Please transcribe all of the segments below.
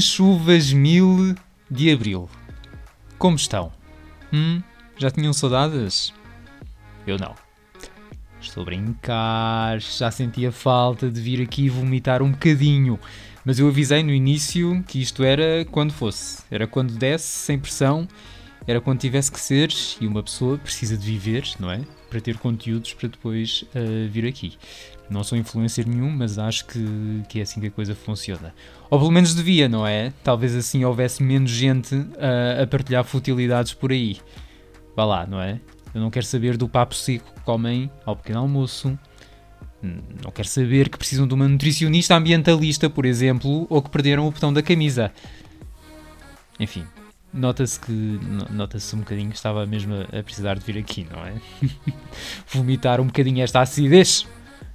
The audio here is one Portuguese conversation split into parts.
Minhas chuvas mil de abril. Como estão? Hum? Já tinham saudades? Eu não. Estou a brincar, já sentia falta de vir aqui vomitar um bocadinho. Mas eu avisei no início que isto era quando fosse. Era quando desse, sem pressão. Era quando tivesse que ser. E uma pessoa precisa de viver, não é? Para ter conteúdos para depois uh, vir aqui. Não sou influencer nenhum, mas acho que, que é assim que a coisa funciona. Ou pelo menos devia, não é? Talvez assim houvesse menos gente uh, a partilhar futilidades por aí. Vá lá, não é? Eu não quero saber do papo seco que comem ao pequeno almoço. Não quero saber que precisam de uma nutricionista ambientalista, por exemplo, ou que perderam o botão da camisa. Enfim, nota-se que nota-se um bocadinho que estava mesmo a precisar de vir aqui, não é? Vomitar um bocadinho esta acidez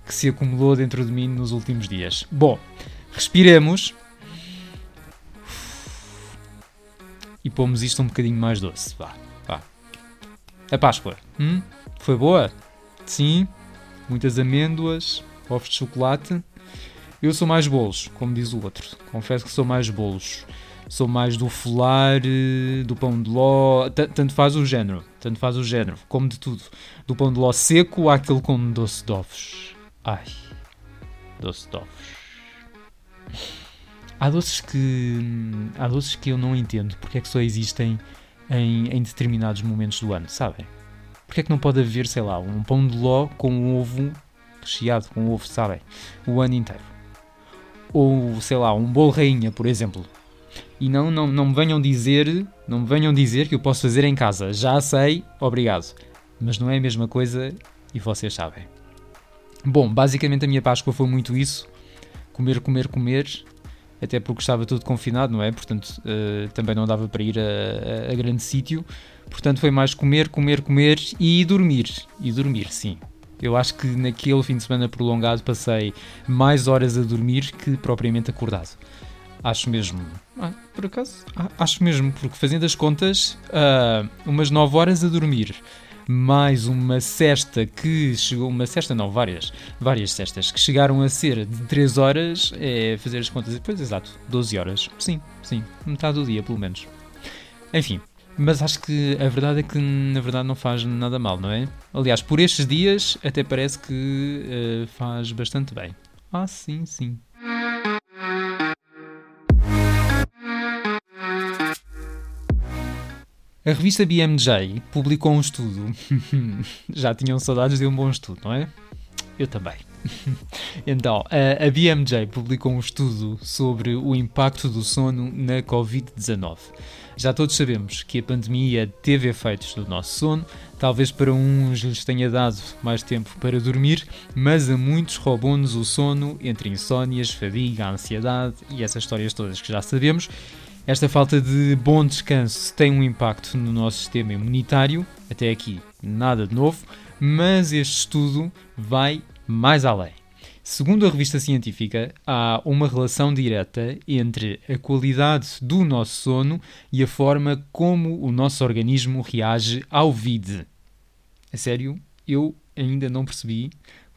que se acumulou dentro de mim nos últimos dias. Bom, respiremos e pomos isto um bocadinho mais doce. Vá. A Páscoa, hum? Foi boa? Sim. Muitas amêndoas, ovos de chocolate. Eu sou mais bolos, como diz o outro. Confesso que sou mais bolos. Sou mais do folar, eh, do pão de ló. Tanto faz o género. Tanto faz o género. Como de tudo. Do pão de ló seco àquele com doce de ovos. Ai. Doce de ovos. Há doces que. Há doces que eu não entendo porque é que só existem em, em determinados momentos do ano, sabem? Porque é que não pode haver, sei lá, um pão de ló com um ovo recheado com ovo, sabem? O ano inteiro. Ou, sei lá, um bolo rainha, por exemplo. E não, não, não me venham dizer, não me venham dizer que eu posso fazer em casa. Já sei, obrigado. Mas não é a mesma coisa e vocês sabem. Bom, basicamente a minha Páscoa foi muito isso. Comer, comer, comer até porque estava tudo confinado, não é? Portanto, uh, também não dava para ir a, a, a grande sítio. Portanto, foi mais comer, comer, comer e dormir. E dormir, sim. Eu acho que naquele fim de semana prolongado passei mais horas a dormir que propriamente acordado. Acho mesmo. Ah, por acaso? Ah, acho mesmo, porque fazendo as contas, uh, umas 9 horas a dormir mais uma cesta que chegou, uma cesta não, várias, várias cestas que chegaram a ser de 3 horas, é fazer as contas, depois exato, 12 horas, sim, sim, metade do dia pelo menos. Enfim, mas acho que a verdade é que na verdade não faz nada mal, não é? Aliás, por estes dias até parece que uh, faz bastante bem. Ah, sim, sim. A revista BMJ publicou um estudo. Já tinham saudades de um bom estudo, não é? Eu também. então, a, BMJ publicou um estudo sobre o impacto do sono na Covid-19. Já todos sabemos que a pandemia teve efeitos no nosso sono, talvez para uns lhes tenha dado mais tempo para dormir, mas a muitos roubou-nos o sono entre insónias, fadiga, ansiedade e essas histórias todas que já sabemos esta falta de bom descanso tem um impacto no nosso sistema imunitário, até aqui nada de novo, mas este estudo vai mais além. Segundo a revista científica, há uma relação direta entre a qualidade do nosso sono e a forma como o nosso organismo reage ao VID. A sério, eu ainda não percebi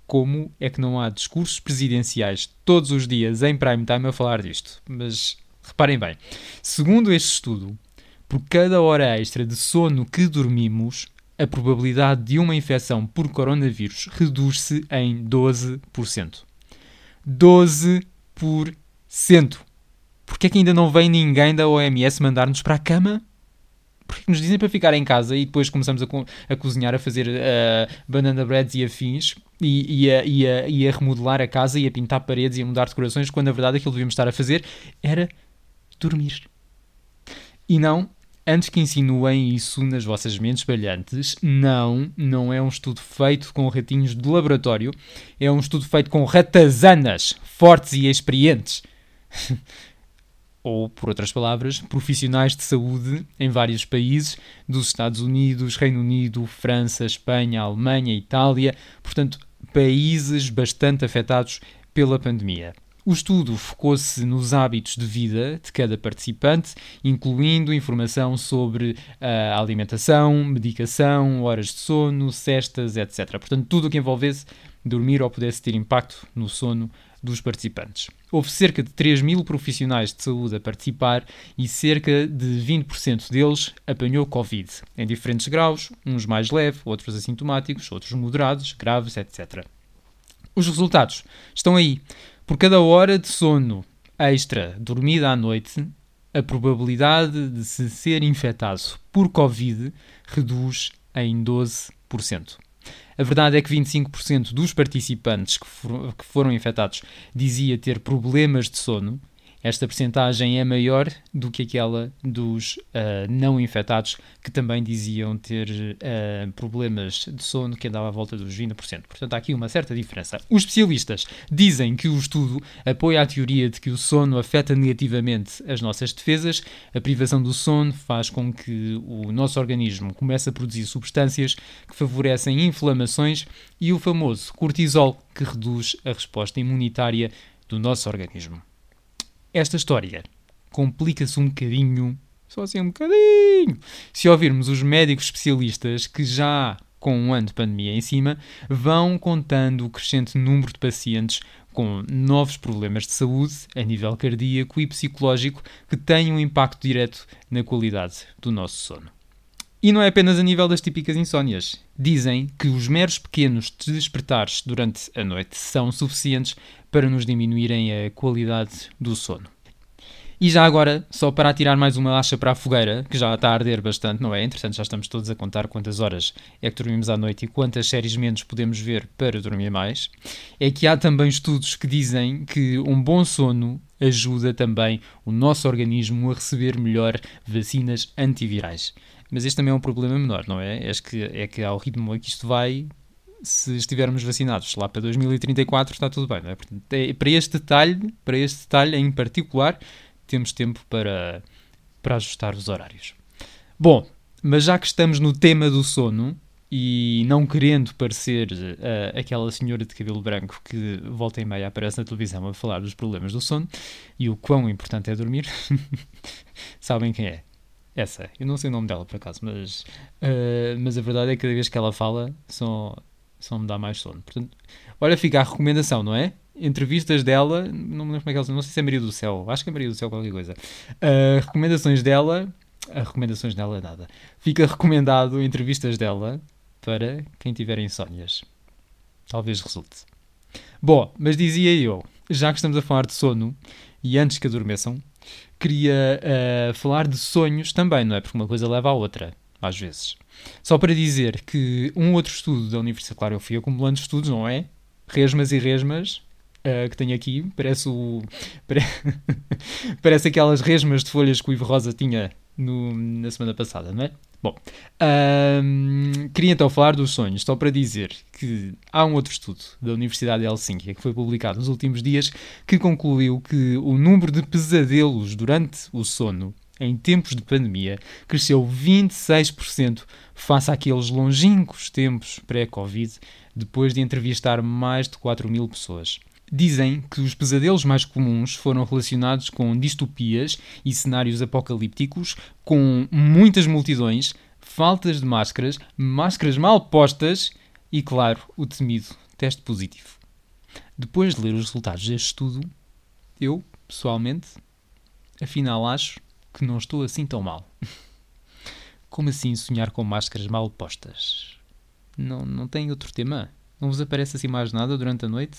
como é que não há discursos presidenciais todos os dias em prime time a falar disto, mas Reparem bem, segundo este estudo, por cada hora extra de sono que dormimos, a probabilidade de uma infecção por coronavírus reduz-se em 12%. 12%! Porquê é que ainda não vem ninguém da OMS mandar-nos para a cama? Porque nos dizem para ficar em casa e depois começamos a, co a cozinhar, a fazer uh, banana breads e afins e, e, a, e, a, e a remodelar a casa e a pintar paredes e a mudar decorações, quando na verdade aquilo que devíamos estar a fazer era dormir. E não, antes que insinuem isso nas vossas mentes brilhantes, não, não é um estudo feito com ratinhos de laboratório, é um estudo feito com ratazanas fortes e experientes. Ou, por outras palavras, profissionais de saúde em vários países, dos Estados Unidos, Reino Unido, França, Espanha, Alemanha, Itália, portanto, países bastante afetados pela pandemia. O estudo focou-se nos hábitos de vida de cada participante, incluindo informação sobre a ah, alimentação, medicação, horas de sono, cestas, etc. Portanto, tudo o que envolvesse dormir ou pudesse ter impacto no sono dos participantes. Houve cerca de 3 mil profissionais de saúde a participar e cerca de 20% deles apanhou Covid, em diferentes graus, uns mais leves, outros assintomáticos, outros moderados, graves, etc. Os resultados estão aí. Por cada hora de sono extra dormida à noite, a probabilidade de se ser infectado por Covid reduz em 12%. A verdade é que 25% dos participantes que, for, que foram infectados dizia ter problemas de sono esta percentagem é maior do que aquela dos uh, não infectados que também diziam ter uh, problemas de sono que andava à volta dos 20%. Portanto, há aqui uma certa diferença. Os especialistas dizem que o estudo apoia a teoria de que o sono afeta negativamente as nossas defesas. A privação do sono faz com que o nosso organismo comece a produzir substâncias que favorecem inflamações e o famoso cortisol, que reduz a resposta imunitária do nosso organismo. Esta história complica-se um bocadinho, só assim um bocadinho, se ouvirmos os médicos especialistas que já com um ano de pandemia em cima, vão contando o crescente número de pacientes com novos problemas de saúde a nível cardíaco e psicológico que têm um impacto direto na qualidade do nosso sono. E não é apenas a nível das típicas insónias. Dizem que os meros pequenos despertares durante a noite são suficientes para nos diminuírem a qualidade do sono. E já agora, só para atirar mais uma acha para a fogueira, que já está a arder bastante, não é? Entretanto, já estamos todos a contar quantas horas é que dormimos à noite e quantas séries menos podemos ver para dormir mais, é que há também estudos que dizem que um bom sono ajuda também o nosso organismo a receber melhor vacinas antivirais. Mas este também é um problema menor, não é? É que, é que ao ritmo a que isto vai, se estivermos vacinados lá para 2034 está tudo bem. Não é? Portanto, é, para este detalhe, para este detalhe em particular, temos tempo para, para ajustar os horários. Bom, mas já que estamos no tema do sono e não querendo parecer uh, aquela senhora de cabelo branco que volta e meia aparece na televisão a falar dos problemas do sono e o quão importante é dormir, sabem quem é? Essa. Eu não sei o nome dela por acaso, mas, uh, mas a verdade é que cada vez que ela fala só, só me dá mais sono. Portanto, olha, fica a recomendação, não é? Entrevistas dela, não me lembro como é que ela não sei se é Maria do Céu, acho que é Maria do Céu qualquer coisa. Uh, recomendações dela, uh, recomendações dela é nada. Fica recomendado entrevistas dela para quem tiver insónias. Talvez resulte. Bom, mas dizia eu, já que estamos a falar de sono, e antes que adormeçam, queria uh, falar de sonhos também, não é? Porque uma coisa leva à outra às vezes. Só para dizer que um outro estudo da Universidade, claro, eu fui acumulando estudos, não é? Resmas e resmas, uh, que tenho aqui, parece o. parece aquelas resmas de folhas que o Ivo Rosa tinha no, na semana passada, não é? Bom, queria então falar dos sonhos, só para dizer que há um outro estudo da Universidade de Helsínquia que foi publicado nos últimos dias que concluiu que o número de pesadelos durante o sono em tempos de pandemia, cresceu 26% face àqueles longínquos tempos pré-Covid, depois de entrevistar mais de 4 mil pessoas. Dizem que os pesadelos mais comuns foram relacionados com distopias e cenários apocalípticos, com muitas multidões, faltas de máscaras, máscaras mal postas e, claro, o temido teste positivo. Depois de ler os resultados deste estudo, eu, pessoalmente, afinal acho que não estou assim tão mal. Como assim sonhar com máscaras mal postas? Não, não tem outro tema? Não vos aparece assim mais nada durante a noite?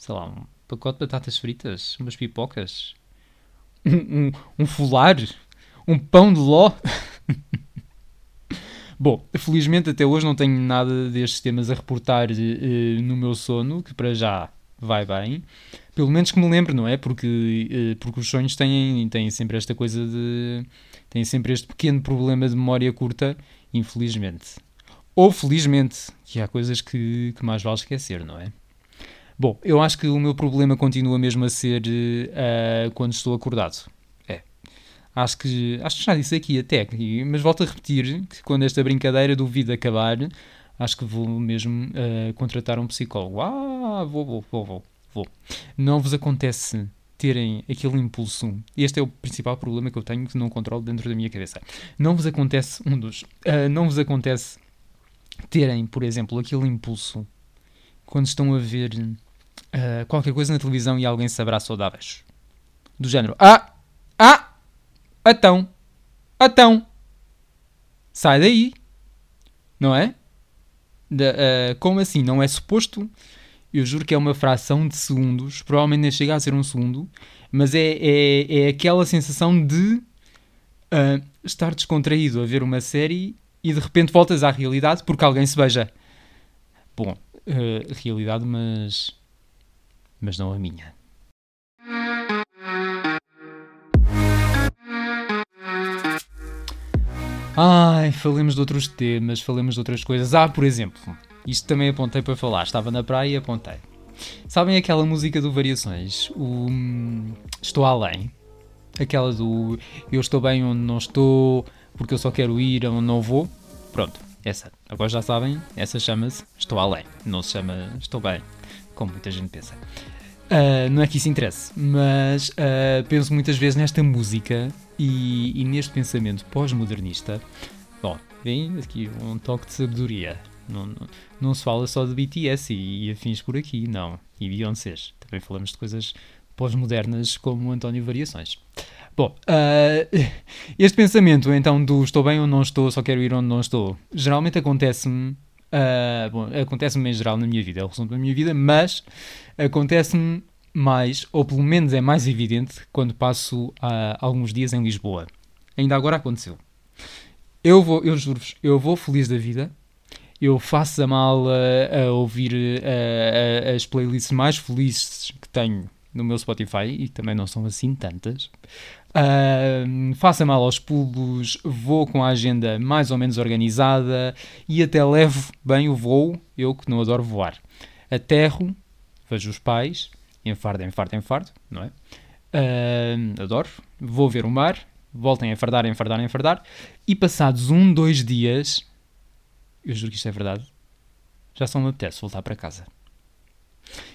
Sei lá, um pacote de batatas fritas? Umas pipocas? Um, um, um fular? Um pão de ló? Bom, felizmente até hoje não tenho nada destes temas a reportar uh, no meu sono, que para já vai bem. Pelo menos que me lembre, não é? Porque, eh, porque os sonhos têm, têm sempre esta coisa de. têm sempre este pequeno problema de memória curta, infelizmente. Ou felizmente, que há coisas que, que mais vale esquecer, não é? Bom, eu acho que o meu problema continua mesmo a ser uh, quando estou acordado. É. Acho que, acho que já disse aqui até, mas volto a repetir que quando esta brincadeira do vida acabar, acho que vou mesmo uh, contratar um psicólogo. Ah, vou, vou, vou, vou, vou. Não vos acontece terem aquele impulso. Este é o principal problema que eu tenho que não controlo dentro da minha cabeça. Não vos acontece um dos. Uh, não vos acontece terem, por exemplo, aquele impulso quando estão a ver uh, qualquer coisa na televisão e alguém se abraça saudáveis. Do género: Ah! Ah! Atão! Atão! Sai daí! Não é? De, uh, como assim? Não é suposto? Eu juro que é uma fração de segundos, provavelmente nem chega a ser um segundo, mas é, é, é aquela sensação de uh, estar descontraído a ver uma série e de repente voltas à realidade porque alguém se beija. Bom, uh, realidade, mas. Mas não a minha. Ai, falemos de outros temas, falemos de outras coisas. Ah, por exemplo, isto também apontei para falar. Estava na praia e apontei. Sabem aquela música do Variações? O hum, Estou Além? Aquela do Eu estou bem onde não estou, porque eu só quero ir onde não vou. Pronto, essa. Agora já sabem, essa chama-se Estou Além. Não se chama Estou Bem, como muita gente pensa. Uh, não é que isso interesse, mas uh, penso muitas vezes nesta música e, e neste pensamento pós-modernista. Bom, vem aqui um toque de sabedoria. Não, não, não, se fala só de BTS e, e afins por aqui, não. E Beyoncés. Também falamos de coisas pós-modernas como António Variações. Bom, uh, este pensamento então do estou bem ou não estou, só quero ir onde não estou, geralmente acontece-me. Uh, bom, acontece-me em geral na minha vida, é o resumo da minha vida, mas acontece-me mais, ou pelo menos é mais evidente, quando passo uh, alguns dias em Lisboa. Ainda agora aconteceu. Eu vou, eu juro-vos, eu vou feliz da vida, eu faço a mala a ouvir uh, as playlists mais felizes que tenho no meu Spotify, e também não são assim tantas. Uh, faço a mala aos pulos, vou com a agenda mais ou menos organizada e até levo bem o voo, eu que não adoro voar. Aterro, vejo os pais, enfardo, enfardo, enfardo, não é? Uh, adoro. Vou ver o mar, voltem a enfardar, enfardar, enfardar. E passados um, dois dias, eu juro que isto é verdade, já só me apetece voltar para casa.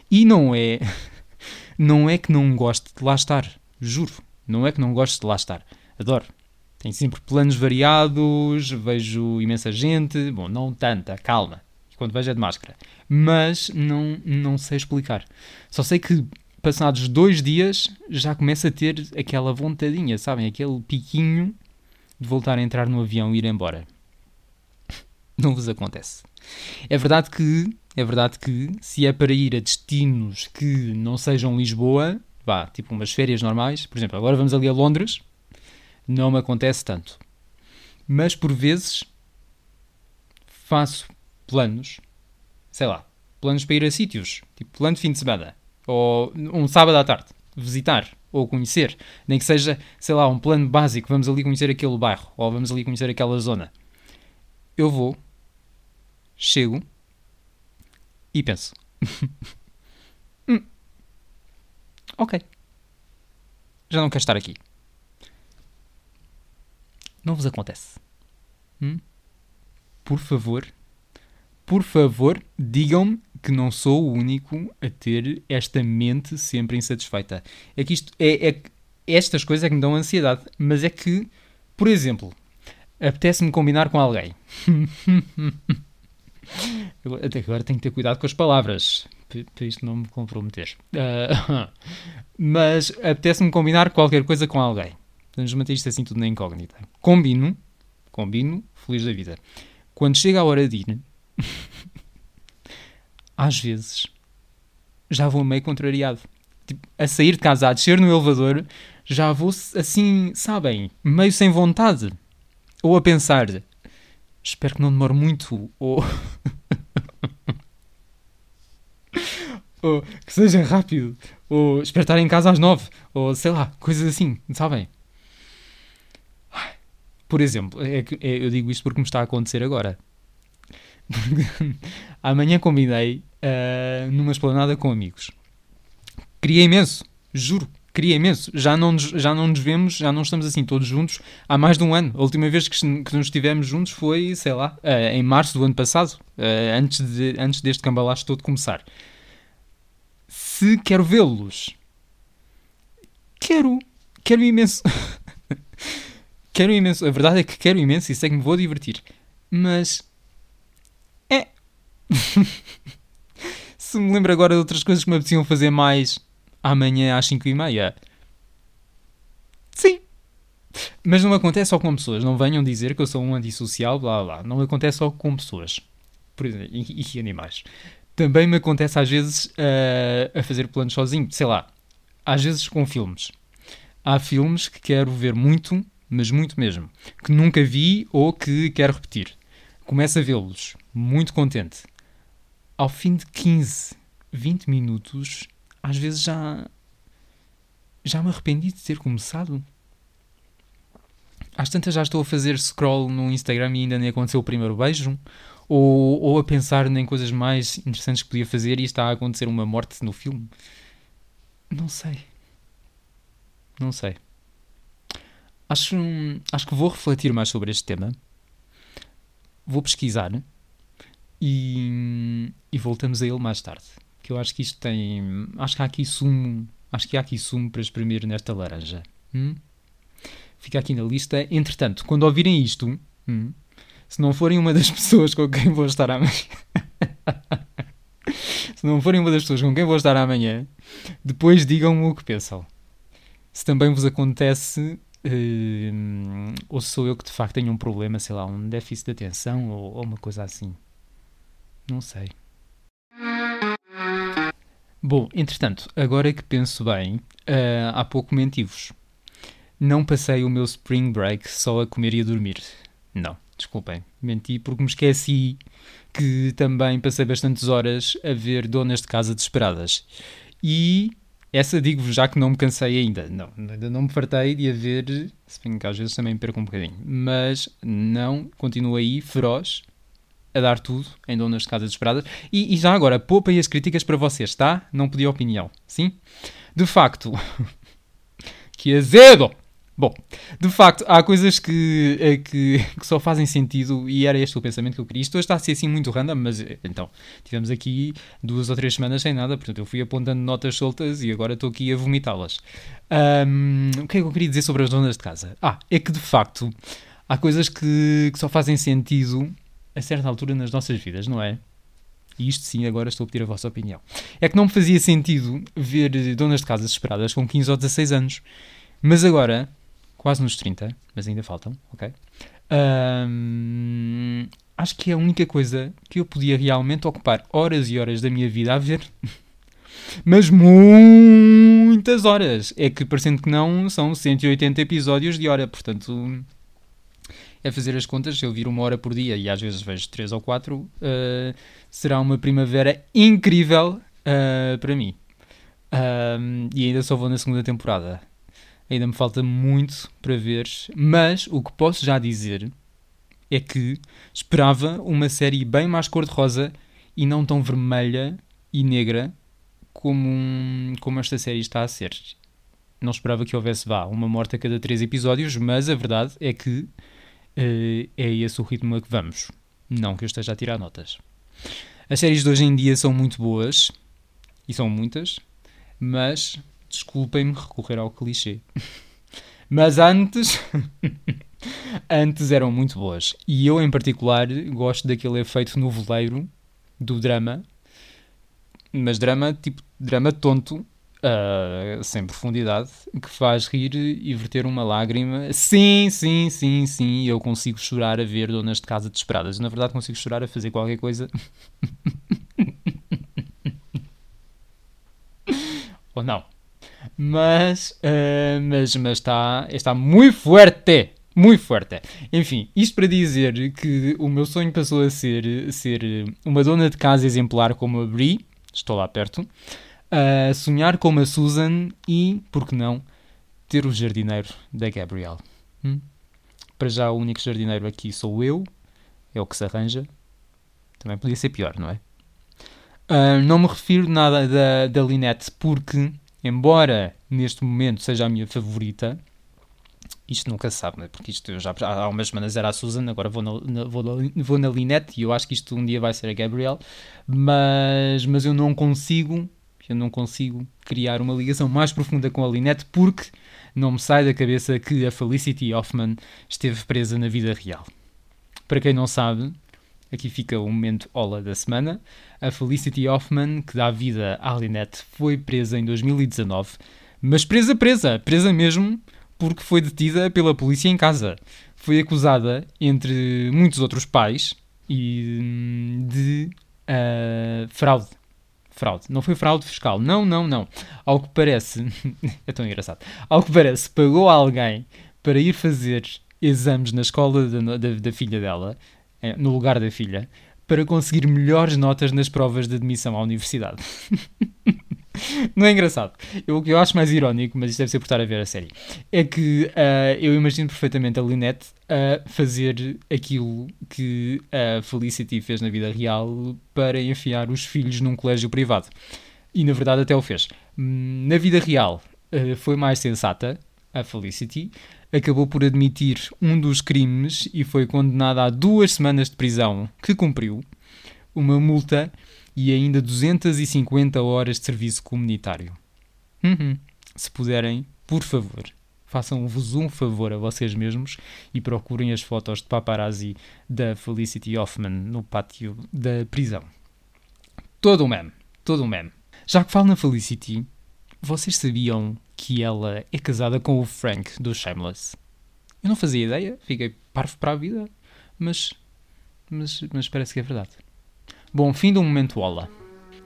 E não é, não é que não gosto de lá estar, juro. Não é que não gosto de lá estar. Adoro. Tenho sempre planos variados, vejo imensa gente. Bom, não tanta, calma. Quando vejo é de máscara mas não, não sei explicar. Só sei que passados dois dias já começo a ter aquela vontadinha, sabem? Aquele piquinho de voltar a entrar no avião e ir embora. Não vos acontece. É verdade que, é verdade que, se é para ir a destinos que não sejam Lisboa, vá, tipo umas férias normais, por exemplo, agora vamos ali a Londres, não me acontece tanto. Mas por vezes faço planos sei lá, planos para ir a sítios, tipo plano de fim de semana, ou um sábado à tarde, visitar ou conhecer, nem que seja, sei lá, um plano básico, vamos ali conhecer aquele bairro, ou vamos ali conhecer aquela zona. Eu vou, chego e penso: ok, já não quero estar aqui. Não vos acontece. Hum? Por favor, por favor, digam-me que não sou o único a ter esta mente sempre insatisfeita. É que isto é, é estas coisas é que me dão ansiedade, mas é que, por exemplo, apetece-me combinar com alguém. Até agora tenho que ter cuidado com as palavras, para isto não me comprometer. Uh, mas apetece-me combinar qualquer coisa com alguém. Vamos manter isto assim tudo na incógnita. Combino, combino, feliz da vida. Quando chega a hora de ir, às vezes já vou meio contrariado. Tipo, a sair de casa, a descer no elevador, já vou assim, sabem, meio sem vontade. Ou a pensar, espero que não demore muito, ou. ou que seja rápido, ou espero estar em casa às nove, ou sei lá, coisas assim, sabem? Por exemplo, é é, eu digo isto porque me está a acontecer agora. Amanhã combinei uh, numa esplanada com amigos. Queria imenso, juro, queria imenso. Já não, nos, já não nos vemos, já não estamos assim todos juntos há mais de um ano. A última vez que, que nos estivemos juntos foi, sei lá, uh, em março do ano passado, uh, antes, de, antes deste cambalacho todo começar. Se quero vê-los, quero, quero imenso. quero imenso. A verdade é que quero imenso e sei que me vou divertir. Mas se me lembro agora de outras coisas que me apeteciam fazer mais amanhã às 5 e meia. Sim. Mas não acontece só com pessoas. Não venham dizer que eu sou um antissocial, blá blá. Não acontece só com pessoas. Por exemplo, e, e animais. Também me acontece às vezes uh, a fazer planos sozinho. Sei lá. Às vezes com filmes. Há filmes que quero ver muito, mas muito mesmo. Que nunca vi ou que quero repetir. Começo a vê-los. Muito contente. Ao fim de 15, 20 minutos, às vezes já. Já me arrependi de ter começado. Às tantas já estou a fazer scroll no Instagram e ainda nem aconteceu o primeiro beijo. Ou, ou a pensar em coisas mais interessantes que podia fazer e está a acontecer uma morte no filme. Não sei. Não sei. Acho, acho que vou refletir mais sobre este tema. Vou pesquisar e, e voltamos a ele mais tarde. Que eu acho que isto tem. Acho que há aqui sumo. Acho que há aqui sumo para exprimir nesta laranja. Hum? Fica aqui na lista. Entretanto, quando ouvirem isto, hum, se não forem uma das pessoas com quem vou estar amanhã. se não forem uma das pessoas com quem vou estar amanhã, depois digam-me o que pensam. Se também vos acontece, uh, ou sou eu que de facto tenho um problema, sei lá, um déficit de atenção ou, ou uma coisa assim. Não sei. Bom, entretanto, agora que penso bem, uh, há pouco menti-vos. Não passei o meu spring break só a comer e a dormir. Não, desculpem, menti porque me esqueci que também passei bastantes horas a ver donas de casa desesperadas. E essa digo-vos já que não me cansei ainda. Não, ainda não me fartei de a ver, se bem que às vezes também perco um bocadinho. Mas não, continuo aí, feroz, a dar tudo em donas de casa desesperadas. E, e já agora, poupem as críticas para vocês, tá? Não pedi opinião, sim? De facto, que azedo! Bom, de facto, há coisas que, eh, que, que, só fazem sentido e era este o pensamento que eu queria. Isto hoje está a ser assim muito random, mas eh, então, tivemos aqui duas ou três semanas sem nada, portanto eu fui apontando notas soltas e agora estou aqui a vomitá-las. Um, o que é que eu queria dizer sobre as donas de casa? Ah, é que de facto há coisas que, que só fazem sentido a certa altura nas nossas vidas, não é? E isto sim, agora estou a pedir a vossa opinião. É que não me fazia sentido ver donas de casa desesperadas com 15 ou 16 anos. Mas agora, quase nos 30, mas ainda faltam, ok? Acho que é a única coisa que eu podia realmente ocupar horas e horas da minha vida a ver. mas muitas horas. É que, parecendo que não, são 180 episódios de hora, portanto é fazer as contas, se eu vir uma hora por dia e às vezes vejo três ou quatro, uh, será uma primavera incrível uh, para mim. Um, e ainda só vou na segunda temporada. Ainda me falta muito para ver, mas o que posso já dizer é que esperava uma série bem mais cor-de-rosa e não tão vermelha e negra como, um, como esta série está a ser. Não esperava que houvesse, vá, uma morte a cada três episódios, mas a verdade é que é esse o ritmo a que vamos. Não que eu esteja a tirar notas. As séries de hoje em dia são muito boas, e são muitas, mas desculpem-me recorrer ao clichê. mas antes. antes eram muito boas. E eu, em particular, gosto daquele efeito noveleiro do drama. Mas drama, tipo, drama tonto, uh, sem profundidade, que faz rir e verter uma lágrima. Sim, sim, sim, sim, eu consigo chorar a ver donas de casa desesperadas. Na verdade, consigo chorar a fazer qualquer coisa. Ou não. Mas, uh, mas, mas está, está muito forte. Muito forte. Enfim, isto para dizer que o meu sonho passou a ser, ser uma dona de casa exemplar como a Brie, estou lá perto, sonhar como a Susan e, por que não, ter o jardineiro da Gabrielle. Hum? Para já, o único jardineiro aqui sou eu, é o que se arranja. Também podia ser pior, não é? Uh, não me refiro nada da, da Linette, porque, embora neste momento seja a minha favorita, isto nunca sabe, né? porque isto já há umas semanas era a Susan, agora vou na, na, vou, na, vou na Linette e eu acho que isto um dia vai ser a Gabrielle, mas, mas eu não consigo eu não consigo criar uma ligação mais profunda com a Lynette porque não me sai da cabeça que a Felicity Hoffman esteve presa na vida real. Para quem não sabe, Aqui fica o momento Ola da semana. A Felicity Hoffman, que dá vida à Lynette, foi presa em 2019. Mas presa, presa, presa mesmo, porque foi detida pela polícia em casa. Foi acusada, entre muitos outros pais, e de uh, fraude. Fraude. Não foi fraude fiscal. Não, não, não. Ao que parece. é tão engraçado. Ao que parece, pagou alguém para ir fazer exames na escola da, da, da filha dela, eh, no lugar da filha, para conseguir melhores notas nas provas de admissão à universidade. Não é engraçado. Eu, o que eu acho mais irónico, mas isto deve ser por estar a ver a série, é que uh, eu imagino perfeitamente a Lynette a fazer aquilo que a Felicity fez na vida real para enfiar os filhos num colégio privado. E na verdade até o fez. Hum, na vida real uh, foi mais sensata, a Felicity, acabou por admitir um dos crimes e foi condenada a duas semanas de prisão que cumpriu, uma multa e ainda 250 horas de serviço comunitário. Uhum. Se puderem, por favor, façam-vos um favor a vocês mesmos e procurem as fotos de paparazzi da Felicity Hoffman no pátio da prisão. Todo um meme, todo um meme. Já que falo na Felicity, vocês sabiam que ela é casada com o Frank do Shameless? Eu não fazia ideia, fiquei parvo para a vida, mas, mas, mas parece que é verdade. Bom, fim do momento Ola.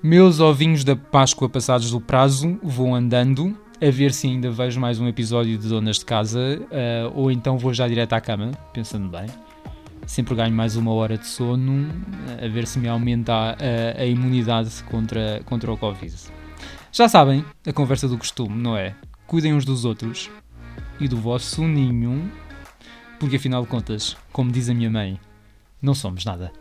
Meus ovinhos da Páscoa passados do prazo, vou andando a ver se ainda vejo mais um episódio de Donas de Casa uh, ou então vou já direto à cama, pensando bem. Sempre ganho mais uma hora de sono, a ver se me aumenta a, a, a imunidade contra, contra o Covid. Já sabem, a conversa do costume, não é? Cuidem uns dos outros e do vosso ninho, porque afinal de contas, como diz a minha mãe, não somos nada.